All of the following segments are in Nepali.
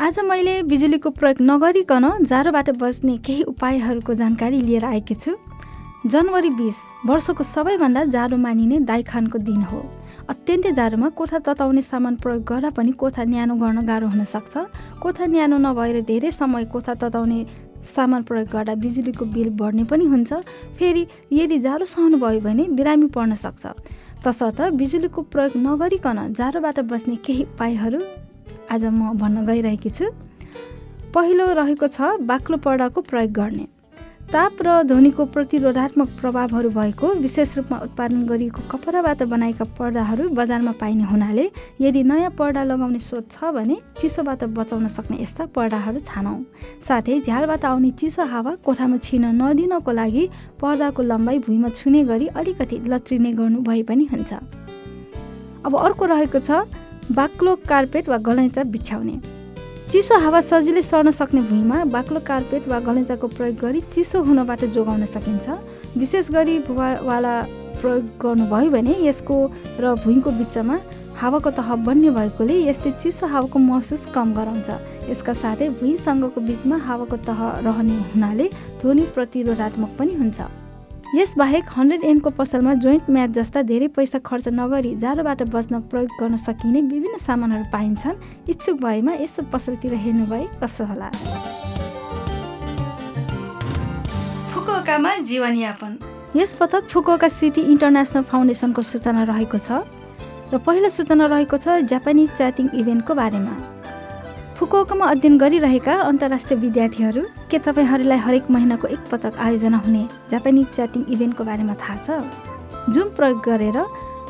आज मैले बिजुलीको प्रयोग नगरिकन जाडोबाट बच्ने केही उपायहरूको जानकारी लिएर आएकी छु। जनवरी बिस वर्षको सबैभन्दा जाडो मानिने दाइखानको दिन हो। अत्यन्तै जाडोमा कोठा तताउने सामान प्रयोग गर्दा पनि कोठा न्यानो गर्न गाह्रो हुन सक्छ। कोठा न्यानो नभएर धेरै समय कोठा तताउने सामान प्रयोग गर्दा बिजुलीको बिल बढ्ने पनि हुन्छ। फेरि यदि जाडो सहनु भयो भने बिरामी पर्न सक्छ। तसर्थ बिजुलीको प्रयोग नगरिकन जाडोबाट बस्ने केही उपायहरू आज म भन्न गइरहेकी छु। पहिलो रहेको छ बाक्लो पर्दाको प्रयोग गर्ने। ताप र ध्वनिको प्रतिरोधात्मक प्रभावहरू भएको विशेष रूपमा उत्पादन गरिएको कपडाबाट बनाएका पर्दाहरू बजारमा पाइने हुनाले यदि नयाँ पर्दा लगाउने सोच छ भने चिसोबाट बचाउन सक्ने यस्ता पर्दाहरू छानौँ। साथै झ्यालबाट आउने चिसो हावा कोठामा छिन नदिनको लागि पर्दाको लम्बाइ भुइँमा छुने गरी अलिकति लत्रिने गर्नु भए पनि हुन्छ। अब अर्को रहेको छ बाक्लो कार्पेट वा गलैँचा बिछ्याउने चिसो हावा सजिलै सर्न सक्ने भुइँमा बाक्लो कार्पेट वा गलैँचाको प्रयोग गरी चिसो हुनबाट जोगाउन सकिन्छ। विशेष गरी भुवावाला प्रयोग गर्नुभयो भने यसको र भुइँको बिचमा हावाको तह बन्ने भएकोले यसले चिसो हावाको महसुस कम गराउँछ। यसका साथै भुइँसँगको बिचमा हावाको तह रहने हुनाले ध्वनि प्रतिरोधात्मक पनि हुन्छ। यसबाहेक हन्ड्रेड एनको पसलमा जोइन्ट म्याच जस्ता धेरै पैसा खर्च नगरी जाडोबाट बच्न प्रयोग गर्न सकिने विभिन्न सामानहरू पाइन्छन्। इच्छुक भएमा यसो पसलतिर हेर्नु भए कसो होला। फुकुकामा जीवनयापन। यस पटक फुकुका सिटी इन्टरनेसनल फाउन्डेसनको सूचना रहेको छ र पहिलो सूचना रहेको छ जापानिज च्याटिङ इभेन्टको बारेमा। फुकुकामा अध्ययन गरिरहेका अन्तर्राष्ट्रिय विद्यार्थीहरू के तपाईँहरूलाई हरेक महिनाको एक पटक आयोजना हुने जापानिज च्याटिङ इभेन्टको बारेमा थाहा छ? जुम प्रयोग गरेर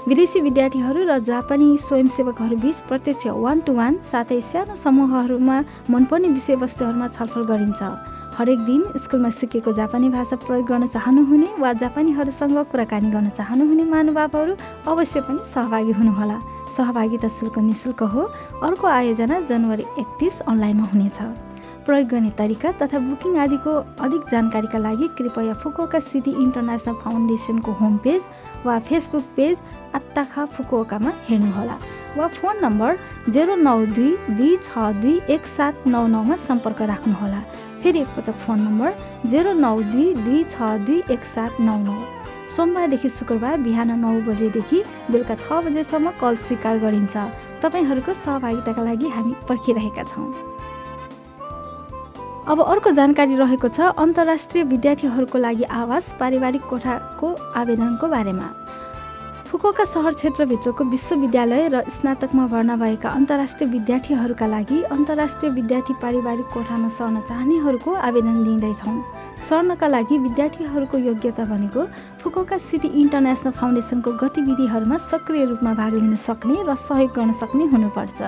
विदेशी विद्यार्थीहरू र जापानी स्वयंसेवकहरू बिच प्रत्यक्ष वान टु वान साथै सानो समूहहरूमा मनपर्ने विषयवस्तुहरूमा छलफल गरिन्छ। हरेक दिन स्कुलमा सिकेको जापानी भाषा प्रयोग गर्न चाहनुहुने वा जापानीहरूसँग कुराकानी गर्न चाहनुहुने महानुभावहरू अवश्य पनि सहभागी हुनुहोला। सहभागिता शुल्क निशुल्क हो। अर्को आयोजना जनवरी एकतिस अनलाइनमा हुनेछ। प्रयोग गर्ने तरिका तथा बुकिङ आदिको अधिक जानकारीका लागि कृपया फुकुका सिटी इन्टरनेसनल फाउन्डेसनको होम पेज वा फेसबुक पेज आत्ताखा फुकुकामा हेर्नुहोला वा फोन नम्बर जेरो नौ दुई दुई छ दुई एक सात नौ नौमा सम्पर्क राख्नुहोला। फेरि एकपटक फोन नम्बर जेरो नौ दुई दुई छ दुई एक सात नौ नौ। सोमबारदेखि शुक्रबार बिहान नौ बजेदेखि बेलुका छ बजेसम्म कल स्वीकार गरिन्छ। तपाईँहरूको सहभागिताका लागि हामी पर्खिरहेका छौँ। अब अर्को जानकारी रहेको छ अन्तर्राष्ट्रिय विद्यार्थीहरूको लागि आवास पारिवारिक कोठाको आवेदनको बारेमा। फुकोका सहर क्षेत्रभित्रको विश्वविद्यालय र स्नातकमा भर्ना भएका अन्तर्राष्ट्रिय विद्यार्थीहरूका लागि अन्तर्राष्ट्रिय विद्यार्थी पारिवारिक कोठामा सर्न चाहनेहरूको आवेदन दिँदैछौँ सर्नका लागि विद्यार्थीहरूको योग्यता भनेको फुकोका सिटी इन्टरनेसनल फाउन्डेसनको गतिविधिहरूमा सक्रिय रूपमा भाग लिन सक्ने र सहयोग गर्न सक्ने हुनुपर्छ।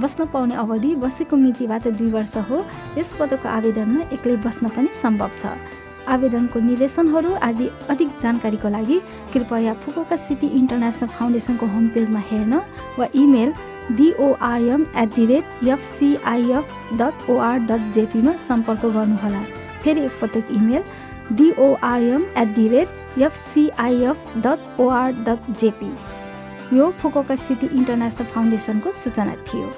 बस्न पाउने अवधि बसेको मितिबाट दुई वर्ष हो। यस पदको आवेदनमा एक्लै बस्न पनि सम्भव छ। आवेदनको निर्देशनहरू आदि अधिक जानकारीको लागि कृपया फुकोका सिटी इन्टरनेसनल फाउन्डेसनको होम पेजमा हेर्न वा email DORM at the rate FCIF dot OR dot जेपीमा सम्पर्क गर्नुहोला। फेरि एकपटक email DORM at the rate FCIF dot OR dot JP यो फुकोका सिटी इन्टरनेसनल फाउन्डेसनको सूचना थियो।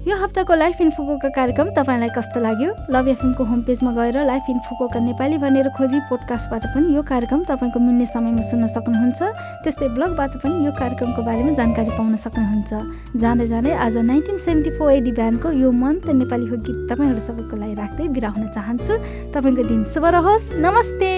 यो हप्ताको लाइफ इन फुकोका कार्यक्रम तपाईँलाई कस्तो लाग्यो? लभ एफएमको होम पेजमा गएर लाइफ इन फुकोका नेपाली भनेर खोजी पोडकास्टबाट पनि यो कार्यक्रम तपाईँको मिल्ने समयमा सुन्न सक्नुहुन्छ। त्यस्तै ब्लगबाट पनि यो कार्यक्रमको बारेमा जानकारी पाउन सक्नुहुन्छ। जाँदै जाँदै आज नाइन्टिन सेभेन्टी फोर एडी ब्यान्डको यो मन त नेपाली हो गीत तपाईँहरू सबैको लागि राख्दै बिरा हुन चाहन्छु। तपाईँको दिन शुभ रहोस्। नमस्ते!